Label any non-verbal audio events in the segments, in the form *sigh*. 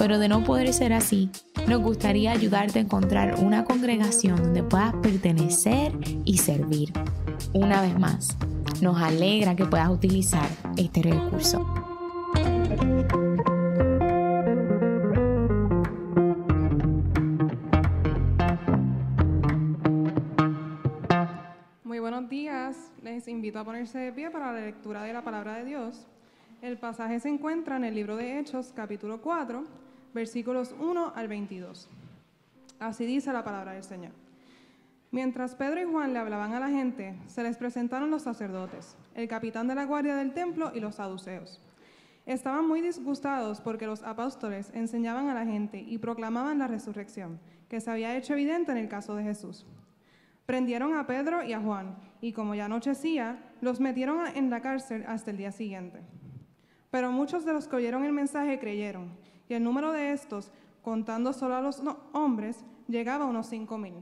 pero de no poder ser así, nos gustaría ayudarte a encontrar una congregación donde puedas pertenecer y servir. Una vez más, nos alegra que puedas utilizar este recurso. Muy buenos días. Les invito a ponerse de pie para la lectura de la palabra de Dios. El pasaje se encuentra en el libro de Hechos, capítulo 4, versículos 1 al 22. Así dice la palabra del Señor. Mientras Pedro y Juan le hablaban a la gente, se les presentaron los sacerdotes, el capitán de la guardia del templo y los saduceos. Estaban muy disgustados porque los apóstoles enseñaban a la gente y proclamaban la resurrección, que se había hecho evidente en el caso de Jesús. Prendieron a Pedro y a Juan, y como ya anochecía, los metieron en la cárcel hasta el día siguiente. Pero muchos de los que oyeron el mensaje creyeron, y el número de estos, contando solo a los hombres, llegaba a unos cinco mil.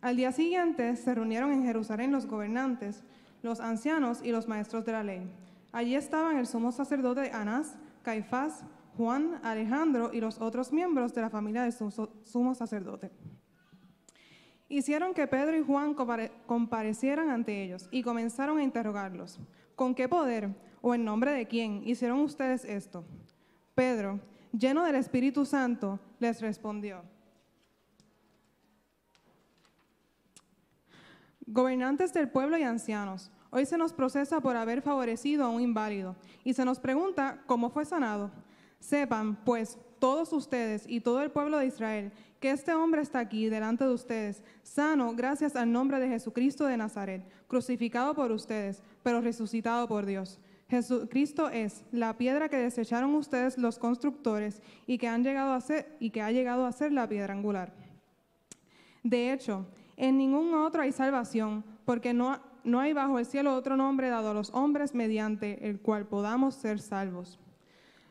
Al día siguiente se reunieron en Jerusalén los gobernantes, los ancianos y los maestros de la ley. Allí estaban el sumo sacerdote Anás, Caifás, Juan, Alejandro y los otros miembros de la familia del sumo sacerdote. Hicieron que Pedro y Juan comparecieran ante ellos y comenzaron a interrogarlos. ¿Con qué poder o en nombre de quién hicieron ustedes esto? Pedro, lleno del Espíritu Santo, les respondió. Gobernantes del pueblo y ancianos, hoy se nos procesa por haber favorecido a un inválido y se nos pregunta cómo fue sanado. Sepan, pues, todos ustedes y todo el pueblo de Israel, que este hombre está aquí delante de ustedes, sano gracias al nombre de Jesucristo de Nazaret, crucificado por ustedes, pero resucitado por Dios. Jesucristo es la piedra que desecharon ustedes los constructores y que, han llegado a ser, y que ha llegado a ser la piedra angular. De hecho, en ningún otro hay salvación, porque no, no hay bajo el cielo otro nombre dado a los hombres mediante el cual podamos ser salvos.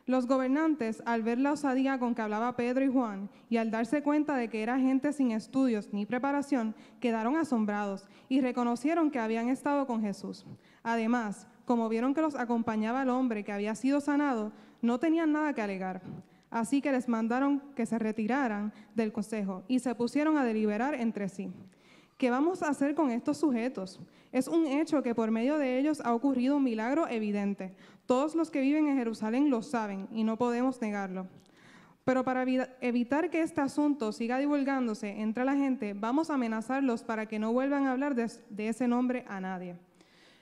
Los gobernantes, al ver la osadía con que hablaba Pedro y Juan, y al darse cuenta de que era gente sin estudios ni preparación, quedaron asombrados y reconocieron que habían estado con Jesús. Además, como vieron que los acompañaba el hombre que había sido sanado, no tenían nada que alegar. Así que les mandaron que se retiraran del consejo y se pusieron a deliberar entre sí. ¿Qué vamos a hacer con estos sujetos? Es un hecho que por medio de ellos ha ocurrido un milagro evidente. Todos los que viven en Jerusalén lo saben y no podemos negarlo. Pero para evitar que este asunto siga divulgándose entre la gente, vamos a amenazarlos para que no vuelvan a hablar de, ese nombre a nadie.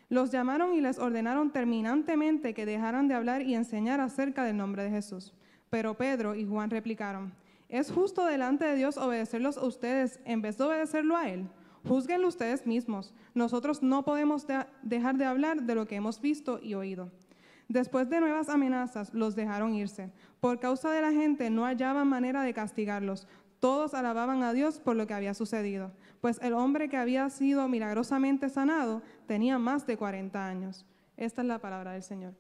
Los llamaron y les ordenaron terminantemente que dejaran de hablar y enseñar acerca del nombre de Jesús. Pero Pedro y Juan replicaron, ¿es justo delante de Dios obedecerlos a ustedes en vez de obedecerlo a Él? Júzguenlo ustedes mismos. Nosotros no podemos dejar de hablar de lo que hemos visto y oído. Después de nuevas amenazas, los dejaron irse. Por causa de la gente no hallaban manera de castigarlos. Todos alababan a Dios por lo que había sucedido, pues el hombre que había sido milagrosamente sanado tenía más de 40 años. Esta es la palabra del Señor.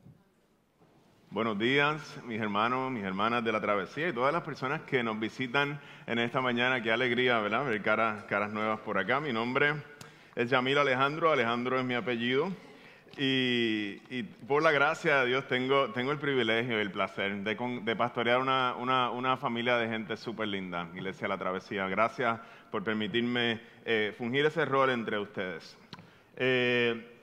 Buenos días, mis hermanos, mis hermanas de la travesía y todas las personas que nos visitan en esta mañana. Qué alegría, ¿verdad? Ver caras, caras nuevas por acá. Mi nombre es Yamil Alejandro, Alejandro es mi apellido. Y, por la gracia de Dios tengo, tengo el privilegio y el placer de, pastorear una, una, familia de gente súper linda, Iglesia La Travesía. Gracias por permitirme eh, fungir ese rol entre ustedes. Eh,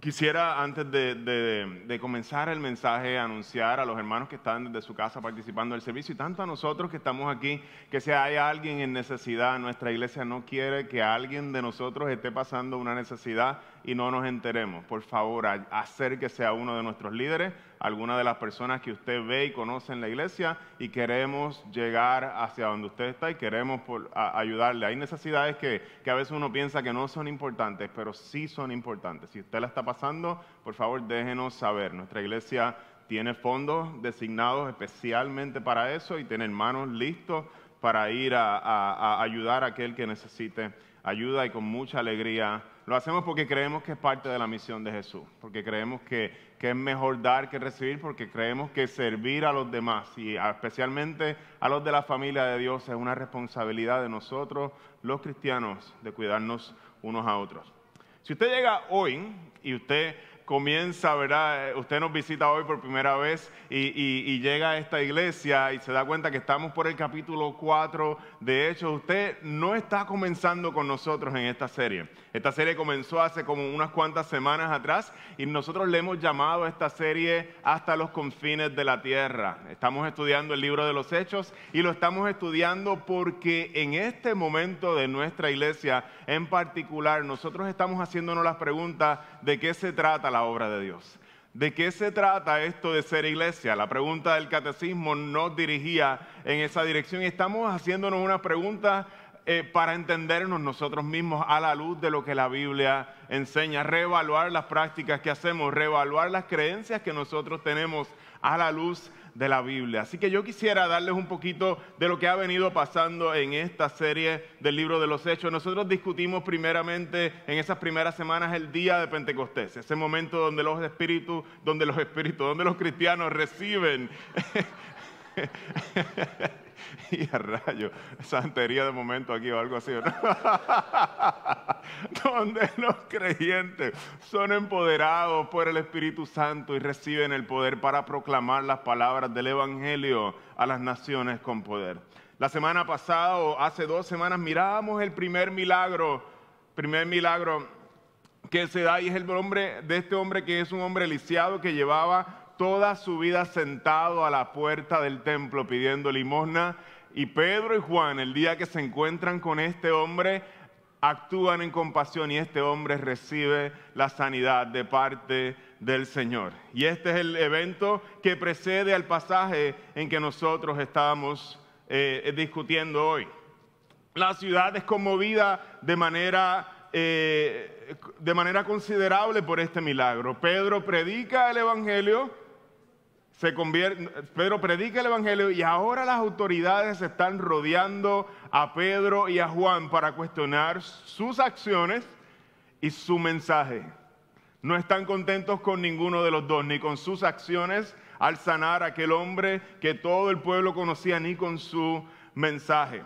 Quisiera, antes de, comenzar el mensaje, anunciar a los hermanos que están desde su casa participando del servicio y tanto a nosotros que estamos aquí, que si hay alguien en necesidad, nuestra iglesia no quiere que alguien de nosotros esté pasando una necesidad y no nos enteremos. Por favor, acérquese a uno de nuestros líderes, alguna de las personas que usted ve y conoce en la iglesia y queremos llegar hacia donde usted está y queremos ayudarle. Hay necesidades que, que a veces uno piensa que no son importantes, pero sí son importantes. Si usted la está pasando, por favor déjenos saber. Nuestra iglesia tiene fondos designados especialmente para eso y tiene hermanos listos para ir a, ayudar a aquel que necesite ayuda y con mucha alegría. Lo hacemos porque creemos que es parte de la misión de Jesús, porque creemos que, que, es mejor dar que recibir, porque creemos que servir a los demás y especialmente a los de la familia de Dios es una responsabilidad de nosotros, los cristianos, de cuidarnos unos a otros. Si usted llega hoy y usted comienza, ¿verdad? Usted nos visita hoy por primera vez y, llega a esta iglesia y se da cuenta que estamos por el capítulo 4. De hecho, usted no está comenzando con nosotros en esta serie. Esta serie comenzó hace como unas cuantas semanas atrás y nosotros le hemos llamado a esta serie hasta los confines de la tierra. Estamos estudiando el libro de los Hechos y lo estamos estudiando porque en este momento de nuestra iglesia en particular nosotros estamos haciéndonos las preguntas de qué se trata la obra de Dios. ¿De qué se trata esto de ser iglesia? La pregunta del catecismo nos dirigía en esa dirección y estamos haciéndonos una pregunta eh, para entendernos nosotros mismos a la luz de lo que la Biblia enseña, reevaluar las prácticas que hacemos, reevaluar las creencias que nosotros tenemos a la luz de la Biblia. Así que yo quisiera darles un poquito de lo que ha venido pasando en esta serie del libro de los Hechos. Nosotros discutimos primeramente en esas primeras semanas el día de Pentecostés, ese momento donde los espíritus, donde los espíritus, donde los cristianos reciben *laughs* *laughs* y a rayo, santería de momento aquí o algo así, *laughs* donde los creyentes son empoderados por el Espíritu Santo y reciben el poder para proclamar las palabras del Evangelio a las naciones con poder. La semana pasada o hace dos semanas mirábamos el primer milagro, primer milagro que se da y es el nombre de este hombre que es un hombre lisiado que llevaba toda su vida sentado a la puerta del templo pidiendo limosna. Y Pedro y Juan, el día que se encuentran con este hombre, actúan en compasión y este hombre recibe la sanidad de parte del Señor. Y este es el evento que precede al pasaje en que nosotros estábamos eh, discutiendo hoy. La ciudad es conmovida de manera, eh, de manera considerable por este milagro. Pedro predica el Evangelio se convierte, Pedro predica el Evangelio y ahora las autoridades están rodeando a Pedro y a Juan para cuestionar sus acciones y su mensaje. No están contentos con ninguno de los dos, ni con sus acciones al sanar a aquel hombre que todo el pueblo conocía, ni con su mensaje.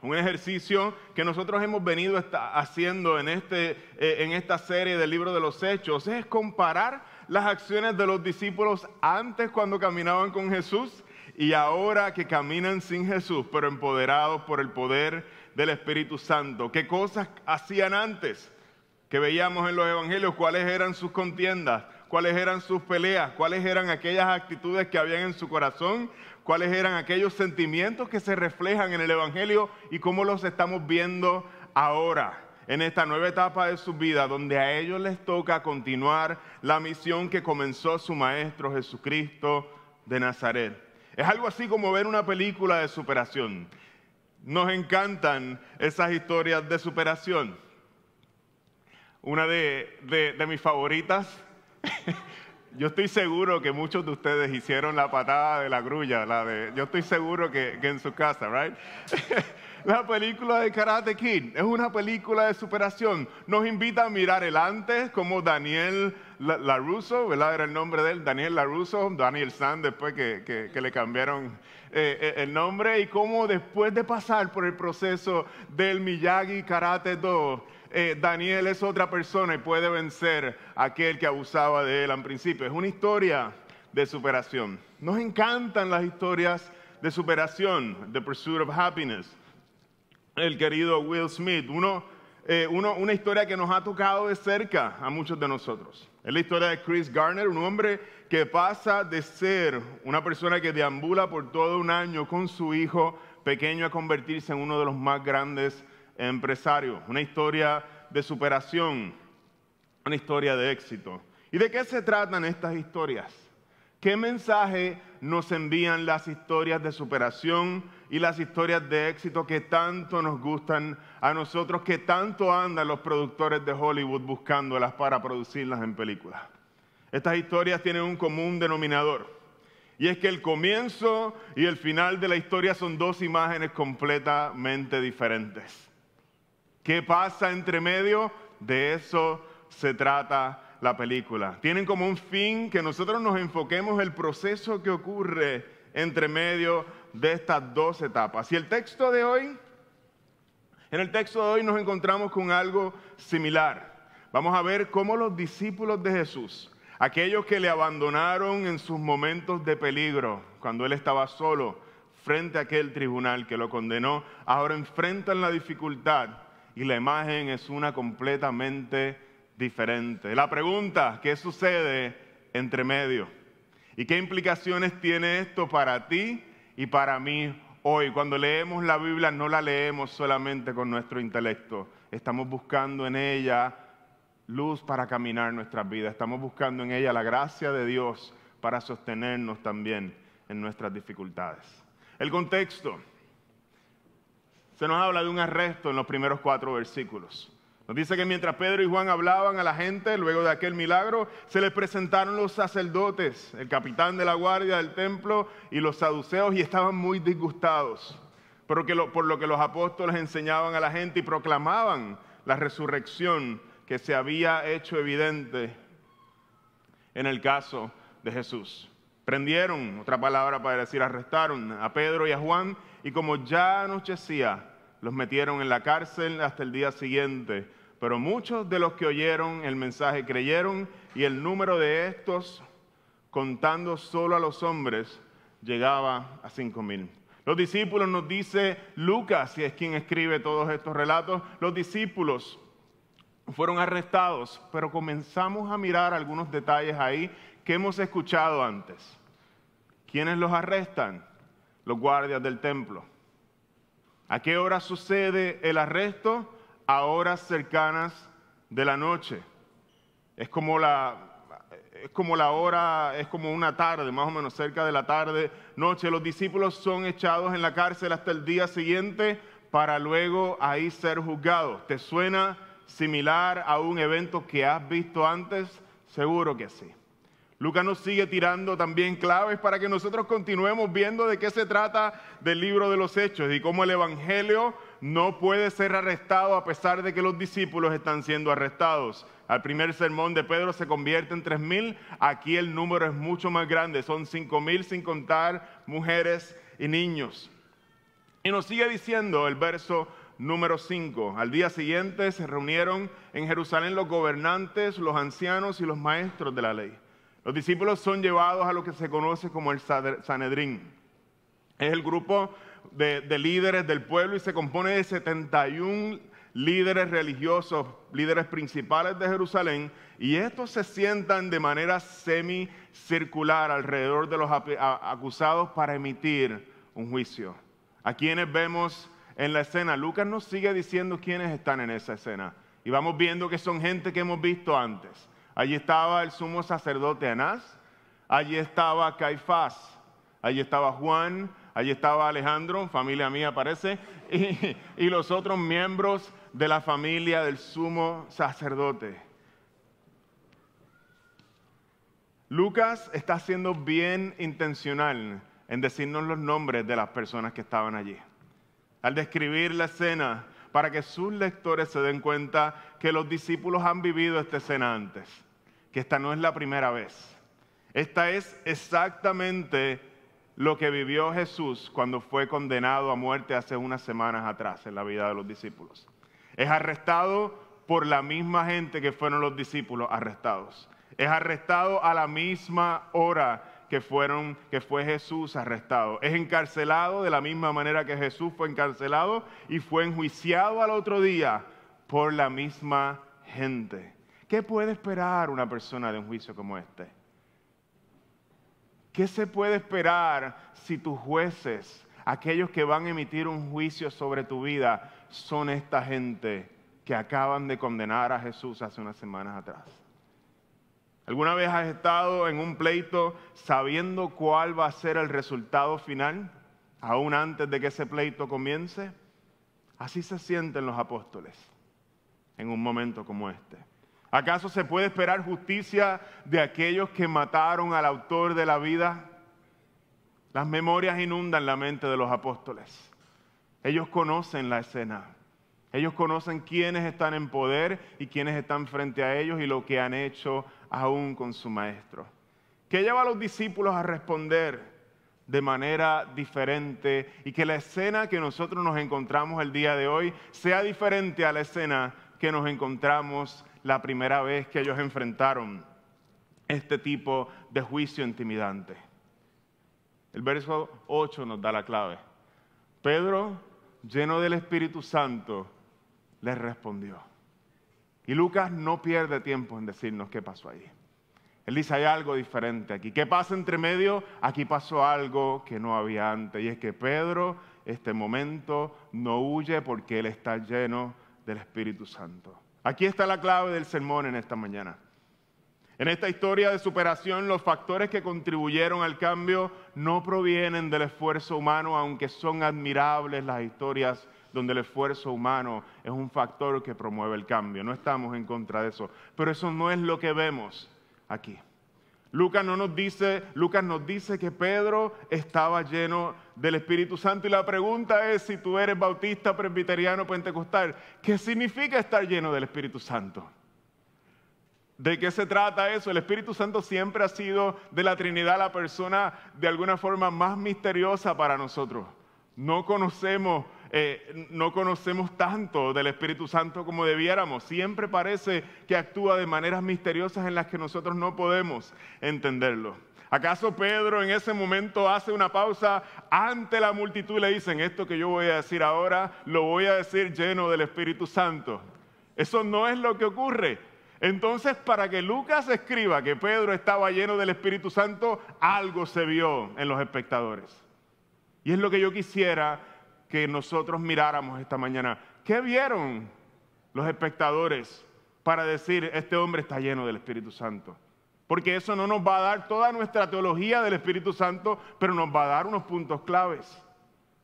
Un ejercicio que nosotros hemos venido haciendo en, este, eh, en esta serie del libro de los Hechos es comparar las acciones de los discípulos antes cuando caminaban con Jesús y ahora que caminan sin Jesús, pero empoderados por el poder del Espíritu Santo. ¿Qué cosas hacían antes? Que veíamos en los evangelios, cuáles eran sus contiendas, cuáles eran sus peleas, cuáles eran aquellas actitudes que habían en su corazón, cuáles eran aquellos sentimientos que se reflejan en el evangelio y cómo los estamos viendo ahora en esta nueva etapa de su vida, donde a ellos les toca continuar la misión que comenzó su Maestro Jesucristo de Nazaret. Es algo así como ver una película de superación. Nos encantan esas historias de superación. Una de, mis favoritas, *laughs* yo estoy seguro que muchos de ustedes hicieron la patada de la grulla, la de, yo estoy seguro que, que en su casa, ¿right? *laughs* La película de Karate Kid es una película de superación. Nos invita a mirar el antes, como Daniel LaRusso, ¿verdad? Era el nombre de él, Daniel LaRusso, Daniel San, después que, le cambiaron eh, eh, el nombre, y cómo después de pasar por el proceso del Miyagi Karate Do, eh, Daniel es otra persona y puede vencer a aquel que abusaba de él en principio. Es una historia de superación. Nos encantan las historias de superación, The Pursuit of Happiness el querido Will Smith. Eh, una historia que nos ha tocado de cerca a muchos de nosotros. Es la historia de Chris Garner, un hombre que pasa de ser una persona que deambula por todo un año con su hijo pequeño a convertirse en uno de los más grandes empresarios. Una historia de superación, una historia de éxito. ¿Y de qué se tratan estas historias? ¿Qué mensaje nos envían las historias de superación y las historias de éxito que tanto nos gustan a nosotros, que tanto andan los productores de Hollywood buscándolas para producirlas en películas? Estas historias tienen un común denominador Y es que el comienzo y el final de la historia son dos imágenes completamente diferentes. ¿Qué pasa entre medio? De eso se trata la película. Tienen como un fin que nosotros nos enfoquemos el proceso que ocurre entre medio de estas dos etapas. Y el texto de hoy, en el texto de hoy nos encontramos con algo similar. Vamos a ver cómo los discípulos de Jesús Aquellos que le abandonaron en sus momentos de peligro, cuando él estaba solo frente a aquel tribunal que lo condenó, ahora enfrentan la dificultad y la imagen es una completamente diferente. La pregunta, ¿qué sucede entre medio? ¿Y qué implicaciones tiene esto para ti y para mí hoy? Cuando leemos la Biblia no la leemos solamente con nuestro intelecto, estamos buscando en ella luz para caminar nuestras vidas. Estamos buscando en ella la gracia de Dios para sostenernos también en nuestras dificultades. El contexto. Se nos habla de un arresto en los primeros cuatro versículos. Nos dice que mientras Pedro y Juan hablaban a la gente, luego de aquel milagro, se les presentaron los sacerdotes, el capitán de la guardia del templo y los saduceos y estaban muy disgustados por lo que los apóstoles enseñaban a la gente y proclamaban la resurrección que se había hecho evidente en el caso de Jesús. Prendieron, otra palabra para decir arrestaron a Pedro y a Juan y como ya anochecía, los metieron en la cárcel hasta el día siguiente. Pero muchos de los que oyeron el mensaje creyeron y el número de estos, contando solo a los hombres, llegaba a cinco mil. Los discípulos nos dice Lucas, si es quien escribe todos estos relatos, los discípulos fueron arrestados, pero comenzamos a mirar algunos detalles ahí que hemos escuchado antes. ¿Quiénes los arrestan? Los guardias del templo. ¿A qué hora sucede el arresto? A horas cercanas de la noche. Es como la, es como la hora, es como una tarde, más o menos cerca de la tarde, noche. Los discípulos son echados en la cárcel hasta el día siguiente para luego ahí ser juzgados. ¿Te suena? similar a un evento que has visto antes? Seguro que sí. Lucas nos sigue tirando también claves para que nosotros continuemos viendo de qué se trata del libro de los hechos y cómo el Evangelio no puede ser arrestado a pesar de que los discípulos están siendo arrestados. Al primer sermón de Pedro se convierte en tres mil, aquí el número es mucho más grande, son cinco mil sin contar mujeres y niños. Y nos sigue diciendo el verso número 5. Al día siguiente se reunieron en Jerusalén los gobernantes, los ancianos y los maestros de la ley. Los discípulos son llevados a lo que se conoce como el Sanedrín. Es el grupo de, de líderes del pueblo y se compone de 71 líderes religiosos, líderes principales de Jerusalén, y estos se sientan de manera semicircular alrededor de los acusados para emitir un juicio. A quienes vemos en la escena. Lucas nos sigue diciendo quiénes están en esa escena. Y vamos viendo que son gente que hemos visto antes. Allí estaba el sumo sacerdote Anás, allí estaba Caifás, allí estaba Juan, allí estaba Alejandro, familia mía parece, y, y los otros miembros de la familia del sumo sacerdote. Lucas está siendo bien intencional en decirnos los nombres de las personas que estaban allí al describir la escena para que sus lectores se den cuenta que los discípulos han vivido esta escena antes, que esta no es la primera vez. Esta es exactamente lo que vivió Jesús cuando fue condenado a muerte hace unas semanas atrás en la vida de los discípulos. Es arrestado por la misma gente que fueron los discípulos arrestados. Es arrestado a la misma hora que, fueron, que fue Jesús arrestado. Es encarcelado de la misma manera que Jesús fue encarcelado y fue enjuiciado al otro día por la misma gente. ¿Qué puede esperar una persona de un juicio como este? ¿Qué se puede esperar si tus jueces, aquellos que van a emitir un juicio sobre tu vida, son esta gente que acaban de condenar a Jesús hace unas semanas atrás? ¿Alguna vez has estado en un pleito sabiendo cuál va a ser el resultado final, aún antes de que ese pleito comience? Así se sienten los apóstoles en un momento como este. ¿Acaso se puede esperar justicia de aquellos que mataron al autor de la vida? Las memorias inundan la mente de los apóstoles. Ellos conocen la escena. Ellos conocen quiénes están en poder y quiénes están frente a ellos y lo que han hecho aún con su maestro. ¿Qué lleva a los discípulos a responder de manera diferente y que la escena que nosotros nos encontramos el día de hoy sea diferente a la escena que nos encontramos la primera vez que ellos enfrentaron este tipo de juicio intimidante. El verso 8 nos da la clave. Pedro, lleno del Espíritu Santo, les respondió. Y Lucas no pierde tiempo en decirnos qué pasó ahí. Él dice, hay algo diferente aquí. ¿Qué pasa entre medio? Aquí pasó algo que no había antes. Y es que Pedro, este momento, no huye porque él está lleno del Espíritu Santo. Aquí está la clave del sermón en esta mañana. En esta historia de superación, los factores que contribuyeron al cambio no provienen del esfuerzo humano, aunque son admirables las historias donde el esfuerzo humano es un factor que promueve el cambio. No estamos en contra de eso, pero eso no es lo que vemos aquí. Lucas, no nos dice, Lucas nos dice que Pedro estaba lleno del Espíritu Santo y la pregunta es si tú eres bautista, presbiteriano, pentecostal, ¿qué significa estar lleno del Espíritu Santo? ¿De qué se trata eso? El Espíritu Santo siempre ha sido de la Trinidad la persona de alguna forma más misteriosa para nosotros. No conocemos eh, no conocemos tanto del Espíritu Santo como debiéramos. Siempre parece que actúa de maneras misteriosas en las que nosotros no podemos entenderlo. ¿Acaso Pedro en ese momento hace una pausa ante la multitud y le dicen, esto que yo voy a decir ahora, lo voy a decir lleno del Espíritu Santo? Eso no es lo que ocurre. Entonces, para que Lucas escriba que Pedro estaba lleno del Espíritu Santo, algo se vio en los espectadores. Y es lo que yo quisiera que nosotros miráramos esta mañana. ¿Qué vieron los espectadores para decir, este hombre está lleno del Espíritu Santo? Porque eso no nos va a dar toda nuestra teología del Espíritu Santo, pero nos va a dar unos puntos claves.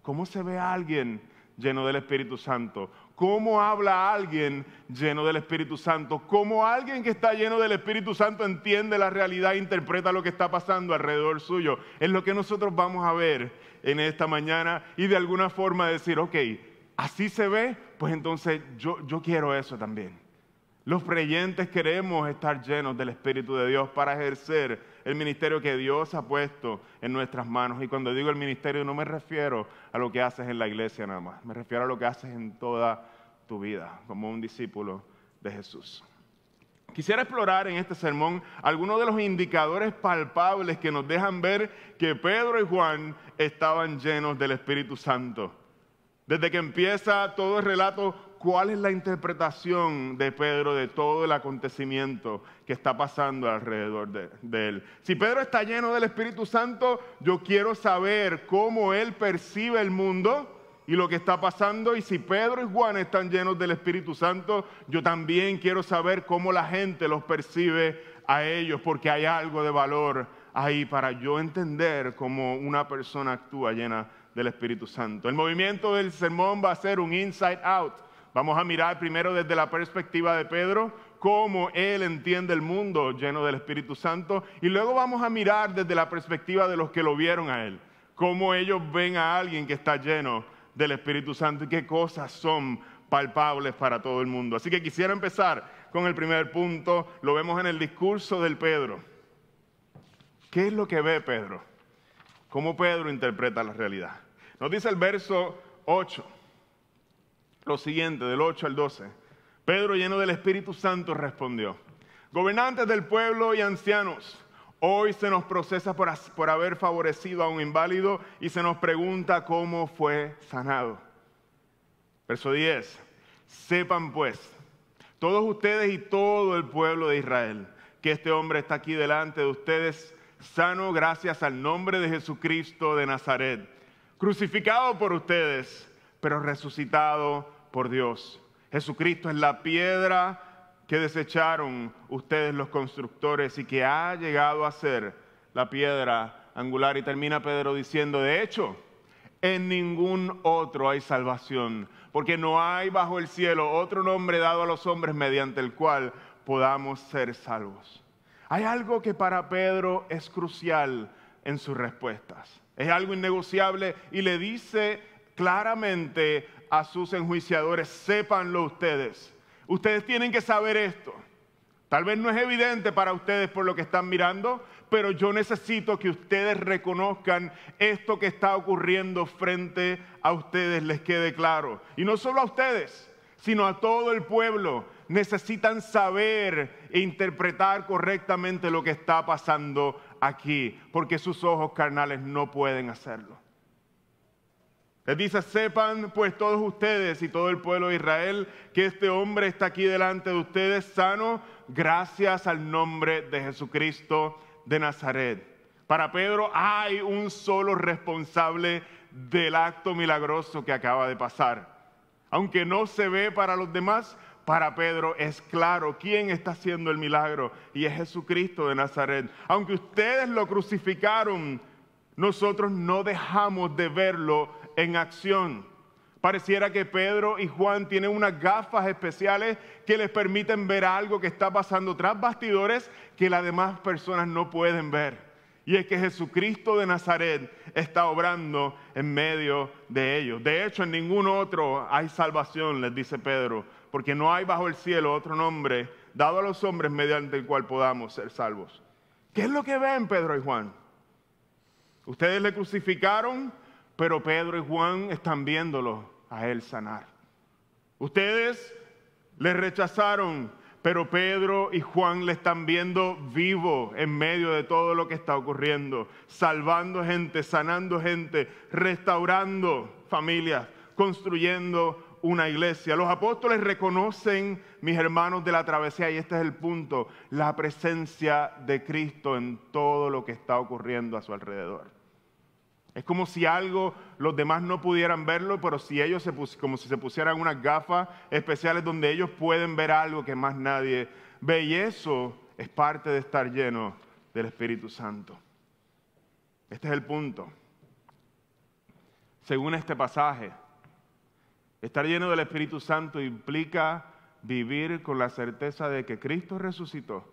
¿Cómo se ve a alguien lleno del Espíritu Santo? ¿Cómo habla alguien lleno del Espíritu Santo? ¿Cómo alguien que está lleno del Espíritu Santo entiende la realidad e interpreta lo que está pasando alrededor suyo? Es lo que nosotros vamos a ver en esta mañana y de alguna forma decir, ok, así se ve, pues entonces yo, yo quiero eso también. Los creyentes queremos estar llenos del Espíritu de Dios para ejercer el ministerio que Dios ha puesto en nuestras manos. Y cuando digo el ministerio no me refiero a lo que haces en la iglesia nada más, me refiero a lo que haces en toda tu vida como un discípulo de Jesús. Quisiera explorar en este sermón algunos de los indicadores palpables que nos dejan ver que Pedro y Juan estaban llenos del Espíritu Santo. Desde que empieza todo el relato, ¿cuál es la interpretación de Pedro de todo el acontecimiento que está pasando alrededor de, él? Si Pedro está lleno del Espíritu Santo, yo quiero saber cómo él percibe el mundo y lo que está pasando. Y si Pedro y Juan están llenos del Espíritu Santo, yo también quiero saber cómo la gente los percibe a ellos, porque hay algo de valor ahí para yo entender cómo una persona actúa llena del Espíritu Santo. El movimiento del sermón va a ser un inside out. Vamos a mirar primero desde la perspectiva de Pedro, cómo él entiende el mundo lleno del Espíritu Santo, y luego vamos a mirar desde la perspectiva de los que lo vieron a él, cómo ellos ven a alguien que está lleno del Espíritu Santo y qué cosas son palpables para todo el mundo. Así que quisiera empezar con el primer punto, lo vemos en el discurso del Pedro. ¿Qué es lo que ve Pedro? ¿Cómo Pedro interpreta la realidad? Nos dice el verso 8, lo siguiente, del 8 al 12. Pedro, lleno del Espíritu Santo, respondió, gobernantes del pueblo y ancianos, Hoy se nos procesa por, haber favorecido a un inválido y se nos pregunta cómo fue sanado. Verso 10. Sepan pues, todos ustedes y todo el pueblo de Israel, que este hombre está aquí delante de ustedes, sano gracias al nombre de Jesucristo de Nazaret, crucificado por ustedes, pero resucitado por Dios. Jesucristo es la piedra que desecharon ustedes los constructores y que ha llegado a ser la piedra angular. Y termina Pedro diciendo, de hecho, en ningún otro hay salvación, porque no hay bajo el cielo otro nombre dado a los hombres mediante el cual podamos ser salvos. Hay algo que para Pedro es crucial en sus respuestas. Es algo innegociable y le dice claramente a sus enjuiciadores, sépanlo ustedes. Ustedes tienen que saber esto. Tal vez no es evidente para ustedes por lo que están mirando, pero yo necesito que ustedes reconozcan esto que está ocurriendo frente a ustedes, les quede claro. Y no solo a ustedes, sino a todo el pueblo. Necesitan saber e interpretar correctamente lo que está pasando aquí, porque sus ojos carnales no pueden hacerlo. Les dice, sepan pues todos ustedes y todo el pueblo de Israel que este hombre está aquí delante de ustedes sano gracias al nombre de Jesucristo de Nazaret. Para Pedro hay un solo responsable del acto milagroso que acaba de pasar. Aunque no se ve para los demás, para Pedro es claro quién está haciendo el milagro y es Jesucristo de Nazaret. Aunque ustedes lo crucificaron, nosotros no dejamos de verlo en acción. Pareciera que Pedro y Juan tienen unas gafas especiales que les permiten ver algo que está pasando tras bastidores que las demás personas no pueden ver. Y es que Jesucristo de Nazaret está obrando en medio de ellos. De hecho, en ningún otro hay salvación, les dice Pedro, porque no hay bajo el cielo otro nombre dado a los hombres mediante el cual podamos ser salvos. ¿Qué es lo que ven Pedro y Juan? Ustedes le crucificaron, pero Pedro y Juan están viéndolo a él sanar. Ustedes le rechazaron, pero Pedro y Juan le están viendo vivo en medio de todo lo que está ocurriendo, salvando gente, sanando gente, restaurando familias, construyendo una iglesia. Los apóstoles reconocen, mis hermanos de la travesía, y este es el punto, la presencia de Cristo en todo lo que está ocurriendo a su alrededor. Es como si algo los demás no pudieran verlo, pero si ellos se como si se pusieran unas gafas especiales donde ellos pueden ver algo que más nadie ve. Y eso es parte de estar lleno del Espíritu Santo. Este es el punto. Según este pasaje, estar lleno del Espíritu Santo implica vivir con la certeza de que Cristo resucitó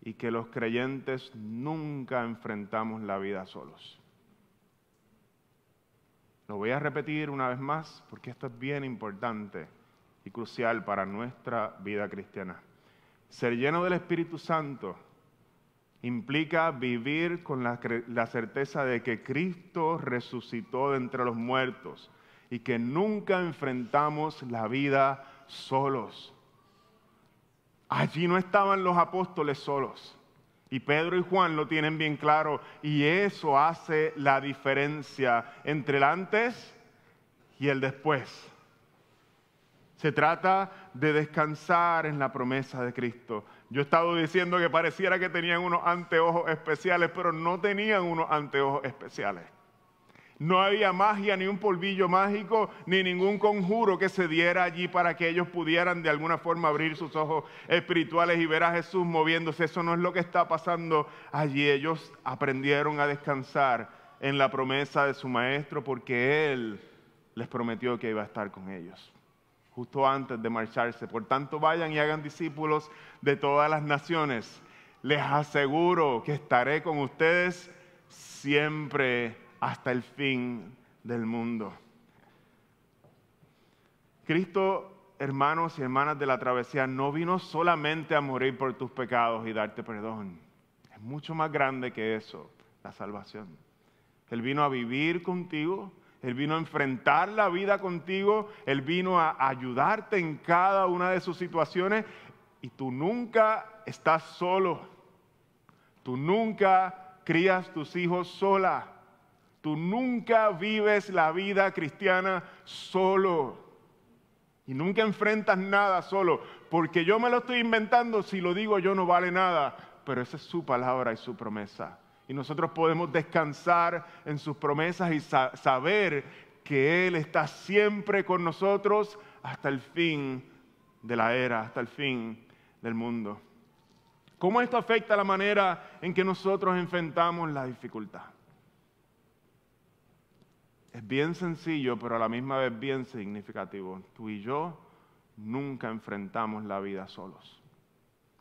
y que los creyentes nunca enfrentamos la vida solos. Lo voy a repetir una vez más porque esto es bien importante y crucial para nuestra vida cristiana. Ser lleno del Espíritu Santo implica vivir con la, certeza de que Cristo resucitó de entre los muertos y que nunca enfrentamos la vida solos. Allí no estaban los apóstoles solos. Y Pedro y Juan lo tienen bien claro y eso hace la diferencia entre el antes y el después. Se trata de descansar en la promesa de Cristo. Yo he estado diciendo que pareciera que tenían unos anteojos especiales, pero no tenían unos anteojos especiales. No había magia, ni un polvillo mágico, ni ningún conjuro que se diera allí para que ellos pudieran de alguna forma abrir sus ojos espirituales y ver a Jesús moviéndose. Eso no es lo que está pasando allí. Ellos aprendieron a descansar en la promesa de su maestro porque Él les prometió que iba a estar con ellos justo antes de marcharse. Por tanto, vayan y hagan discípulos de todas las naciones. Les aseguro que estaré con ustedes siempre hasta el fin del mundo. Cristo, hermanos y hermanas de la travesía, no vino solamente a morir por tus pecados y darte perdón. Es mucho más grande que eso, la salvación. Él vino a vivir contigo, Él vino a enfrentar la vida contigo, Él vino a ayudarte en cada una de sus situaciones y tú nunca estás solo. Tú nunca crías tus hijos sola. Tú nunca vives la vida cristiana solo. Y nunca enfrentas nada solo. Porque yo me lo estoy inventando, si lo digo yo no vale nada. Pero esa es su palabra y su promesa. Y nosotros podemos descansar en sus promesas y saber que Él está siempre con nosotros hasta el fin de la era, hasta el fin del mundo. ¿Cómo esto afecta la manera en que nosotros enfrentamos la dificultad? Es bien sencillo, pero a la misma vez bien significativo. Tú y yo nunca enfrentamos la vida solos.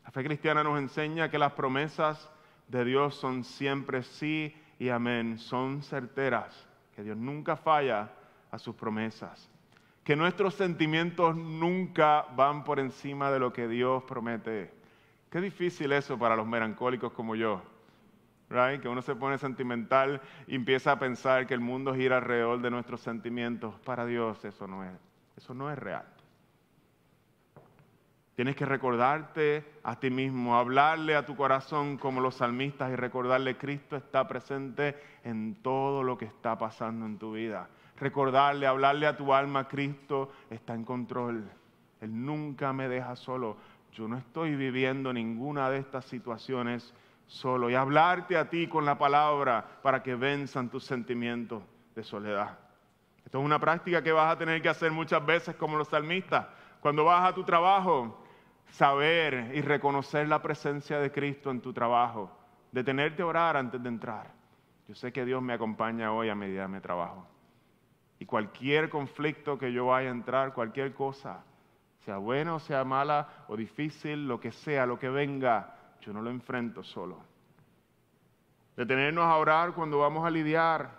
La fe cristiana nos enseña que las promesas de Dios son siempre sí y amén son certeras, que Dios nunca falla a sus promesas, que nuestros sentimientos nunca van por encima de lo que Dios promete. Qué difícil eso para los melancólicos como yo, que uno se pone sentimental y empieza a pensar que el mundo gira alrededor de nuestros sentimientos. Para Dios eso no es, eso no es real. Tienes que recordarte a ti mismo, hablarle a tu corazón como los salmistas y recordarle Cristo está presente en todo lo que está pasando en tu vida. Recordarle, hablarle a tu alma, Cristo está en control. Él nunca me deja solo. Yo no estoy viviendo ninguna de estas situaciones solo. Y hablarte a ti con la palabra para que venzan tus sentimientos de soledad. Esto es una práctica que vas a tener que hacer muchas veces como los salmistas. Cuando vas a tu trabajo, saber y reconocer la presencia de Cristo en tu trabajo, detenerte a orar antes de entrar. Yo sé que Dios me acompaña hoy a medida de mi trabajo. Y cualquier conflicto que yo vaya a entrar, cualquier cosa, sea buena o sea mala o difícil, lo que sea, lo que venga, yo no lo enfrento solo. Detenernos a orar cuando vamos a lidiar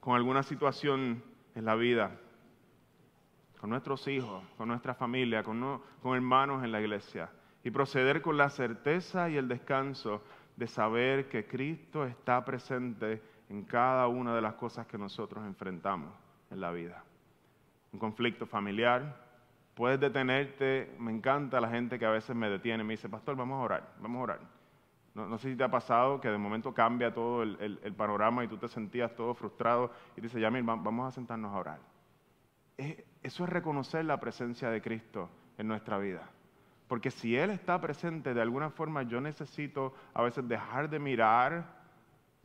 con alguna situación en la vida con nuestros hijos, con nuestra familia, con, hermanos en la iglesia. Y proceder con la certeza y el descanso de saber que Cristo está presente en cada una de las cosas que nosotros enfrentamos en la vida. Un conflicto familiar, puedes detenerte, me encanta la gente que a veces me detiene, me dice, pastor, vamos a orar, vamos a orar. No, sé si te ha pasado que de momento cambia todo el, panorama y tú te sentías todo frustrado y dices, ya, vamos a sentarnos a orar eso es reconocer la presencia de Cristo en nuestra vida. Porque si Él está presente, de alguna forma yo necesito a veces dejar de mirar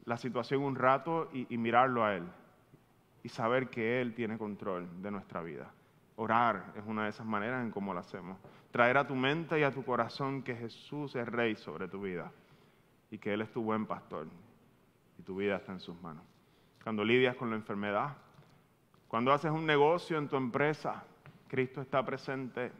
la situación un rato y mirarlo a Él. Y saber que Él tiene control de nuestra vida. Orar es una de esas maneras en cómo lo hacemos. Traer a tu mente y a tu corazón que Jesús es Rey sobre tu vida y que Él es tu buen pastor y tu vida está en sus manos. Cuando lidias con la enfermedad, cuando haces un negocio en tu empresa, Cristo está presente.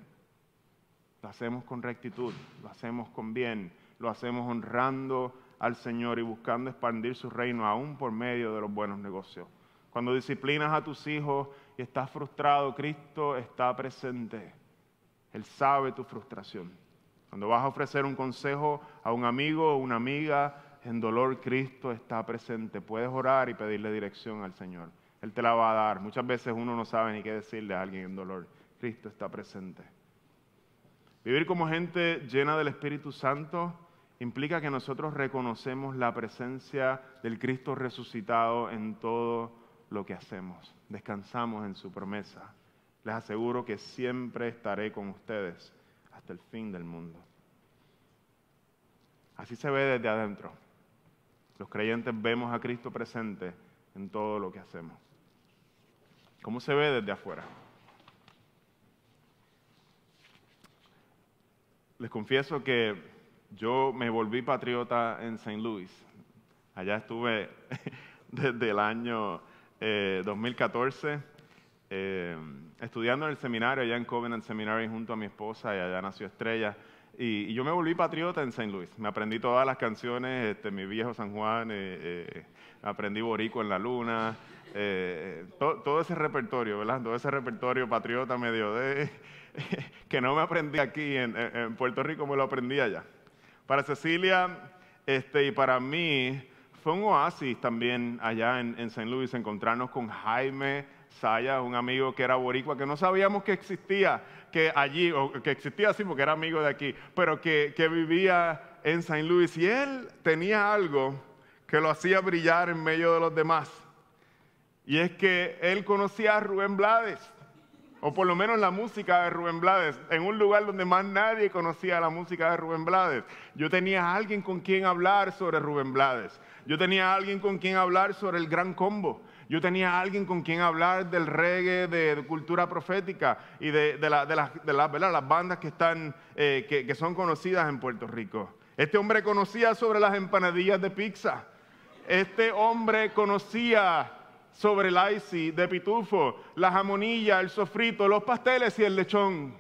Lo hacemos con rectitud, lo hacemos con bien, lo hacemos honrando al Señor y buscando expandir su reino aún por medio de los buenos negocios. Cuando disciplinas a tus hijos y estás frustrado, Cristo está presente. Él sabe tu frustración. Cuando vas a ofrecer un consejo a un amigo o una amiga en dolor, Cristo está presente. Puedes orar y pedirle dirección al Señor. Él te la va a dar. Muchas veces uno no sabe ni qué decirle a alguien en dolor. Cristo está presente. Vivir como gente llena del Espíritu Santo implica que nosotros reconocemos la presencia del Cristo resucitado en todo lo que hacemos. Descansamos en su promesa. Les aseguro que siempre estaré con ustedes hasta el fin del mundo. Así se ve desde adentro. Los creyentes vemos a Cristo presente en todo lo que hacemos. ¿Cómo se ve desde afuera? Les confieso que yo me volví patriota en St. Louis. Allá estuve *laughs* desde el año 2014 eh, eh, estudiando en el seminario, allá en Covenant Seminary junto a mi esposa y allá nació Estrella. Y, yo me volví patriota en St. Louis. Me aprendí todas las canciones, este, mi viejo San Juan, eh, aprendí Borico en la Luna, eh, todo ese repertorio, ¿verdad? Todo ese repertorio patriota medio de *laughs* que no me aprendí aquí en, Puerto Rico, me lo aprendí allá. Para Cecilia este, y para mí fue un oasis también allá en, en St. Louis encontrarnos con Jaime Saya, un amigo que era boricua, que no sabíamos que existía que allí, o que existía así porque era amigo de aquí, pero que, que vivía en St. Louis y él tenía algo que lo hacía brillar en medio de los demás. Y es que él conocía a Rubén Blades, o por lo menos la música de Rubén Blades, en un lugar donde más nadie conocía la música de Rubén Blades. Yo tenía alguien con quien hablar sobre Rubén Blades. Yo tenía alguien con quien hablar sobre el Gran Combo. Yo tenía alguien con quien hablar del reggae, de, cultura profética y de, las bandas que, están, eh, que son conocidas en Puerto Rico. Este hombre conocía sobre las empanadillas de pizza. Este hombre conocía sobre el icy de pitufo, la jamonilla, el sofrito, los pasteles y el lechón.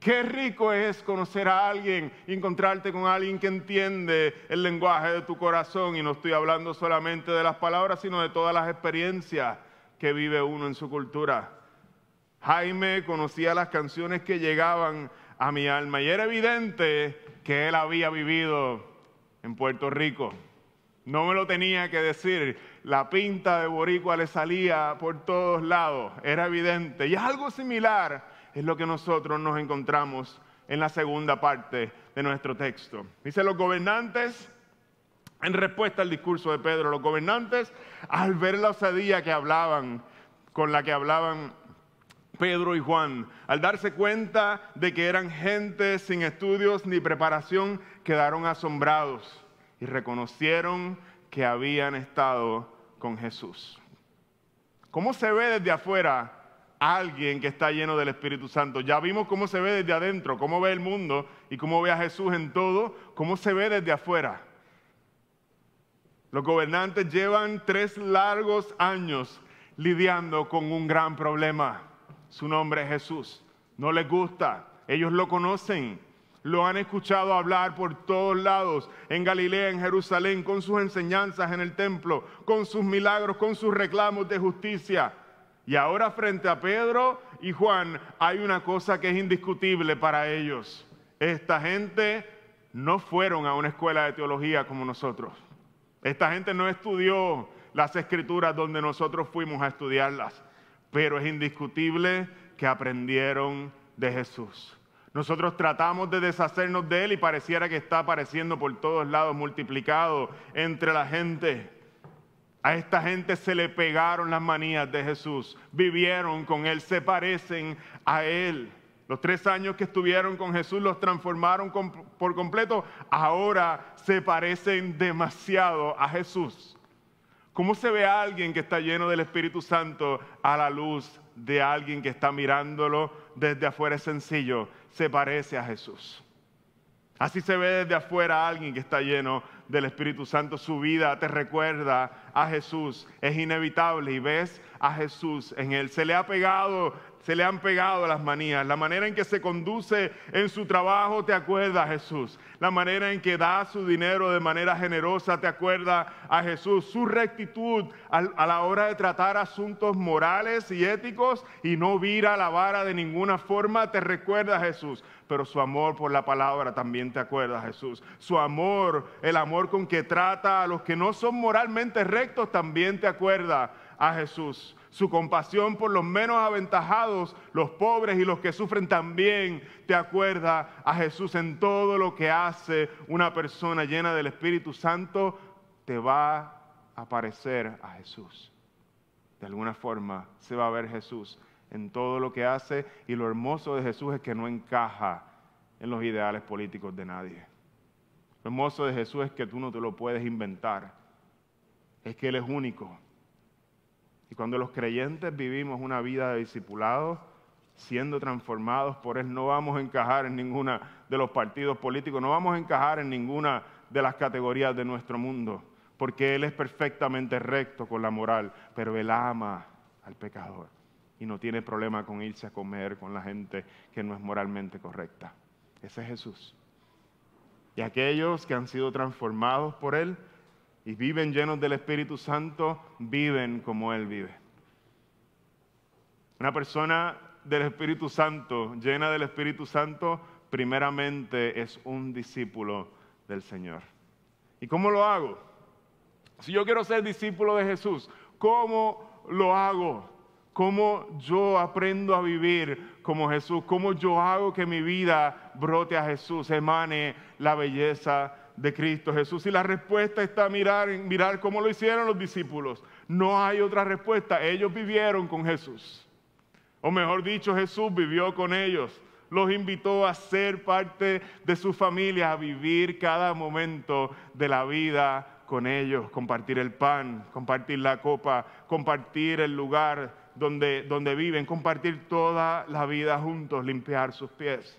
Qué rico es conocer a alguien, encontrarte con alguien que entiende el lenguaje de tu corazón. Y no estoy hablando solamente de las palabras, sino de todas las experiencias que vive uno en su cultura. Jaime conocía las canciones que llegaban a mi alma y era evidente que él había vivido en Puerto Rico. No me lo tenía que decir, la pinta de boricua le salía por todos lados, era evidente. Y algo similar es lo que nosotros nos encontramos en la segunda parte de nuestro texto. Dice, los gobernantes, en respuesta al discurso de Pedro, los gobernantes, al ver la osadía que hablaban, con la que hablaban Pedro y Juan, al darse cuenta de que eran gente sin estudios ni preparación, quedaron asombrados y reconocieron que habían estado con Jesús. ¿Cómo se ve desde afuera alguien que está lleno del Espíritu Santo? Ya vimos cómo se ve desde adentro, cómo ve el mundo y cómo ve a Jesús en todo, cómo se ve desde afuera. Los gobernantes llevan tres largos años lidiando con un gran problema. Su nombre es Jesús. No les gusta, ellos lo conocen lo han escuchado hablar por todos lados, en Galilea, en Jerusalén, con sus enseñanzas en el templo, con sus milagros, con sus reclamos de justicia. Y ahora frente a Pedro y Juan hay una cosa que es indiscutible para ellos. Esta gente no fueron a una escuela de teología como nosotros. Esta gente no estudió las escrituras donde nosotros fuimos a estudiarlas, pero es indiscutible que aprendieron de Jesús. Nosotros tratamos de deshacernos de Él y pareciera que está apareciendo por todos lados, multiplicado entre la gente. A esta gente se le pegaron las manías de Jesús, vivieron con Él, se parecen a Él. Los tres años que estuvieron con Jesús los transformaron por completo, ahora se parecen demasiado a Jesús. ¿Cómo se ve a alguien que está lleno del Espíritu Santo a la luz de alguien que está mirándolo desde afuera? Sencillo, se parece a Jesús. Así se ve desde afuera alguien que está lleno del Espíritu Santo. Su vida te recuerda a Jesús. Es inevitable y ves a Jesús en él. Se le ha pegado se le han pegado las manías. La manera en que se conduce en su trabajo te acuerda a Jesús. La manera en que da su dinero de manera generosa te acuerda a Jesús. Su rectitud a la hora de tratar asuntos morales y éticos y no vira la vara de ninguna forma te recuerda a Jesús. Pero su amor por la palabra también te acuerda a Jesús. Su amor, el amor con que trata a los que no son moralmente rectos también te acuerda a Jesús su compasión por los menos aventajados, los pobres y los que sufren también te acuerda a Jesús en todo lo que hace una persona llena del Espíritu Santo, te va a parecer a Jesús. De alguna forma se va a ver Jesús en todo lo que hace y lo hermoso de Jesús es que no encaja en los ideales políticos de nadie. Lo hermoso de Jesús es que tú no te lo puedes inventar, es que Él es único y cuando los creyentes vivimos una vida de discipulado, siendo transformados por Él, no vamos a encajar en ninguna de los partidos políticos, no vamos a encajar en ninguna de las categorías de nuestro mundo, porque Él es perfectamente recto con la moral, pero Él ama al pecador y no tiene problema con irse a comer con la gente que no es moralmente correcta. Ese es Jesús. Y aquellos que han sido transformados por Él, y viven llenos del Espíritu Santo, viven como Él vive. Una persona del Espíritu Santo, llena del Espíritu Santo, primeramente es un discípulo del Señor. ¿Y cómo lo hago? Si yo quiero ser discípulo de Jesús, ¿cómo lo hago? ¿Cómo yo aprendo a vivir como Jesús? ¿Cómo yo hago que mi vida brote a Jesús, emane la belleza de Cristo Jesús. Y la respuesta está mirar, mirar cómo lo hicieron los discípulos. No hay otra respuesta. Ellos vivieron con Jesús. O mejor dicho, Jesús vivió con ellos. Los invitó a ser parte de su familia, a vivir cada momento de la vida con ellos, compartir el pan, compartir la copa, compartir el lugar donde, donde viven, compartir toda la vida juntos, limpiar sus pies.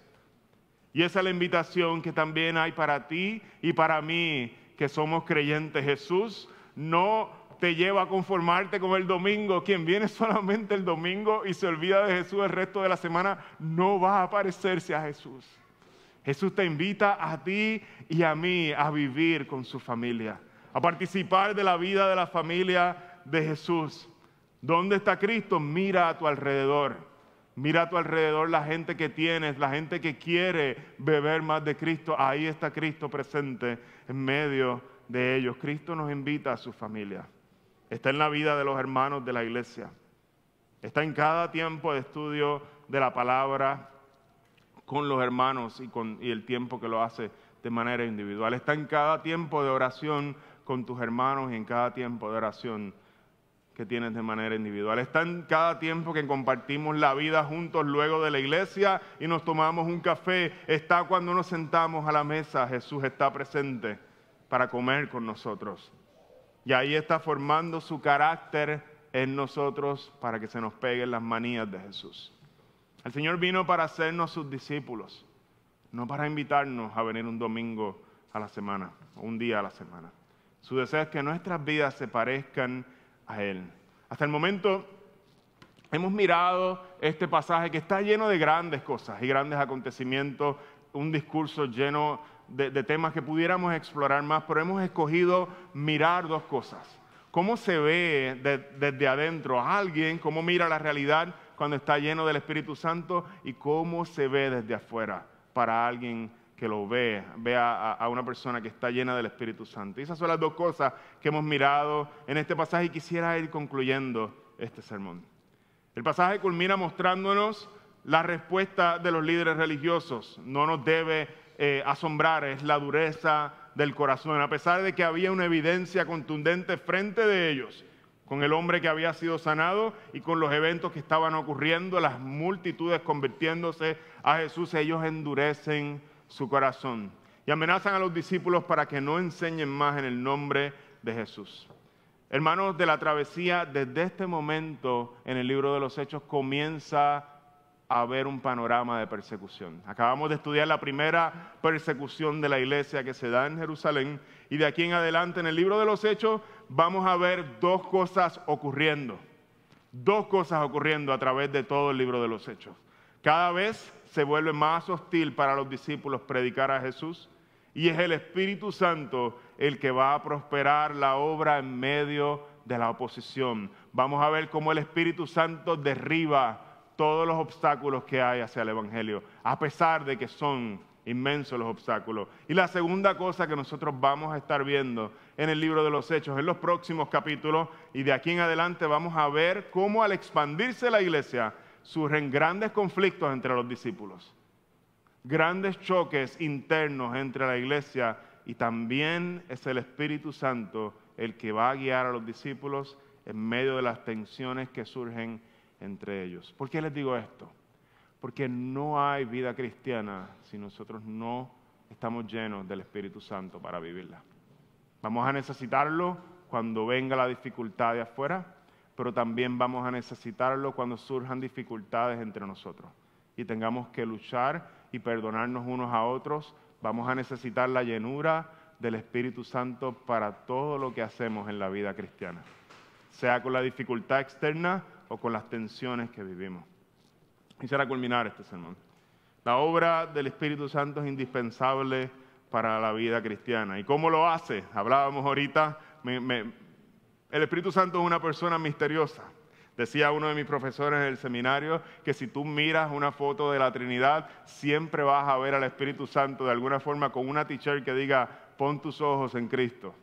Y esa es la invitación que también hay para ti y para mí, que somos creyentes. Jesús no te lleva a conformarte con el domingo. Quien viene *laughs* solamente el domingo y se olvida de Jesús el resto de la semana, no va a parecerse a Jesús. Jesús te invita a ti y a mí a vivir con su familia, a participar de la vida de la familia de Jesús. ¿Dónde está Cristo? Mira a tu alrededor. Mira a tu alrededor la gente que tienes, la gente que quiere beber más de Cristo. Ahí está Cristo presente en medio de ellos. Cristo nos invita a su familia. Está en la vida de los hermanos de la iglesia. Está en cada tiempo de estudio de la palabra con los hermanos y, con, y el tiempo que lo hace de manera individual. Está en cada tiempo de oración con tus hermanos y en cada tiempo de oración que tienes de manera individual. Está en cada tiempo que compartimos la vida juntos luego de la iglesia y nos tomamos un café. Está cuando nos sentamos a la mesa. Jesús está presente para comer con nosotros. Y ahí está formando su carácter en nosotros para que se nos peguen las manías de Jesús. El Señor vino para hacernos sus discípulos, no para invitarnos a venir un domingo a la semana, o un día a la semana. Su deseo es que nuestras vidas se parezcan a Él. Hasta el momento hemos mirado este pasaje que está lleno de grandes cosas y grandes acontecimientos, un discurso lleno de, temas que pudiéramos explorar más, pero hemos escogido mirar dos cosas. ¿Cómo se ve desde adentro a alguien? ¿Cómo mira la realidad? cuando está lleno del Espíritu Santo y cómo se ve desde afuera para alguien que lo ve, vea a, una persona que está llena del Espíritu Santo. Y esas son las dos cosas que hemos mirado en este pasaje y quisiera ir concluyendo este sermón. El pasaje culmina mostrándonos la respuesta de los líderes religiosos. No nos debe eh, asombrar, es la dureza del corazón, a pesar de que había una evidencia contundente frente de ellos con el hombre que había sido sanado y con los eventos que estaban ocurriendo, las multitudes convirtiéndose a Jesús, ellos endurecen su corazón y amenazan a los discípulos para que no enseñen más en el nombre de Jesús. Hermanos de la travesía, desde este momento en el libro de los Hechos comienza a ver un panorama de persecución. Acabamos de estudiar la primera persecución de la iglesia que se da en Jerusalén y de aquí en adelante en el libro de los Hechos vamos a ver dos cosas ocurriendo. Dos cosas ocurriendo a través de todo el libro de los Hechos. Cada vez se vuelve más hostil para los discípulos predicar a Jesús y es el Espíritu Santo el que va a prosperar la obra en medio de la oposición. Vamos a ver cómo el Espíritu Santo derriba todos los obstáculos que hay hacia el Evangelio, a pesar de que son inmensos los obstáculos. Y la segunda cosa que nosotros vamos a estar viendo en el libro de los Hechos, en los próximos capítulos, y de aquí en adelante vamos a ver cómo al expandirse la iglesia surgen grandes conflictos entre los discípulos, grandes choques internos entre la iglesia y también es el Espíritu Santo el que va a guiar a los discípulos en medio de las tensiones que surgen entre ellos. ¿Por qué les digo esto? Porque no hay vida cristiana si nosotros no estamos llenos del Espíritu Santo para vivirla. Vamos a necesitarlo cuando venga la dificultad de afuera, pero también vamos a necesitarlo cuando surjan dificultades entre nosotros y tengamos que luchar y perdonarnos unos a otros. Vamos a necesitar la llenura del Espíritu Santo para todo lo que hacemos en la vida cristiana, sea con la dificultad externa o con las tensiones que vivimos. Quisiera culminar este sermón. La obra del Espíritu Santo es indispensable para la vida cristiana. ¿Y cómo lo hace? Hablábamos ahorita, el Espíritu Santo es una persona misteriosa. Decía uno de mis profesores en el seminario que si tú miras una foto de la Trinidad, siempre vas a ver al Espíritu Santo de alguna forma con una t-shirt que diga, pon tus ojos en Cristo,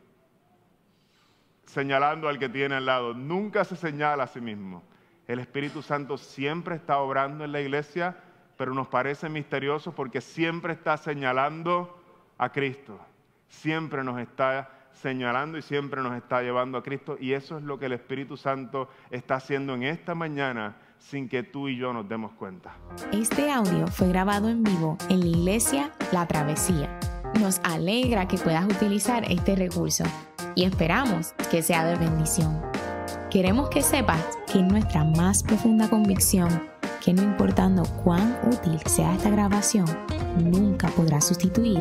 señalando al que tiene al lado. Nunca se señala a sí mismo. El Espíritu Santo siempre está obrando en la iglesia, pero nos parece misterioso porque siempre está señalando a Cristo. Siempre nos está señalando y siempre nos está llevando a Cristo. Y eso es lo que el Espíritu Santo está haciendo en esta mañana sin que tú y yo nos demos cuenta. Este audio fue grabado en vivo en la iglesia La Travesía. Nos alegra que puedas utilizar este recurso y esperamos que sea de bendición. Queremos que sepas que nuestra más profunda convicción que no importando cuán útil sea esta grabación, nunca podrá sustituir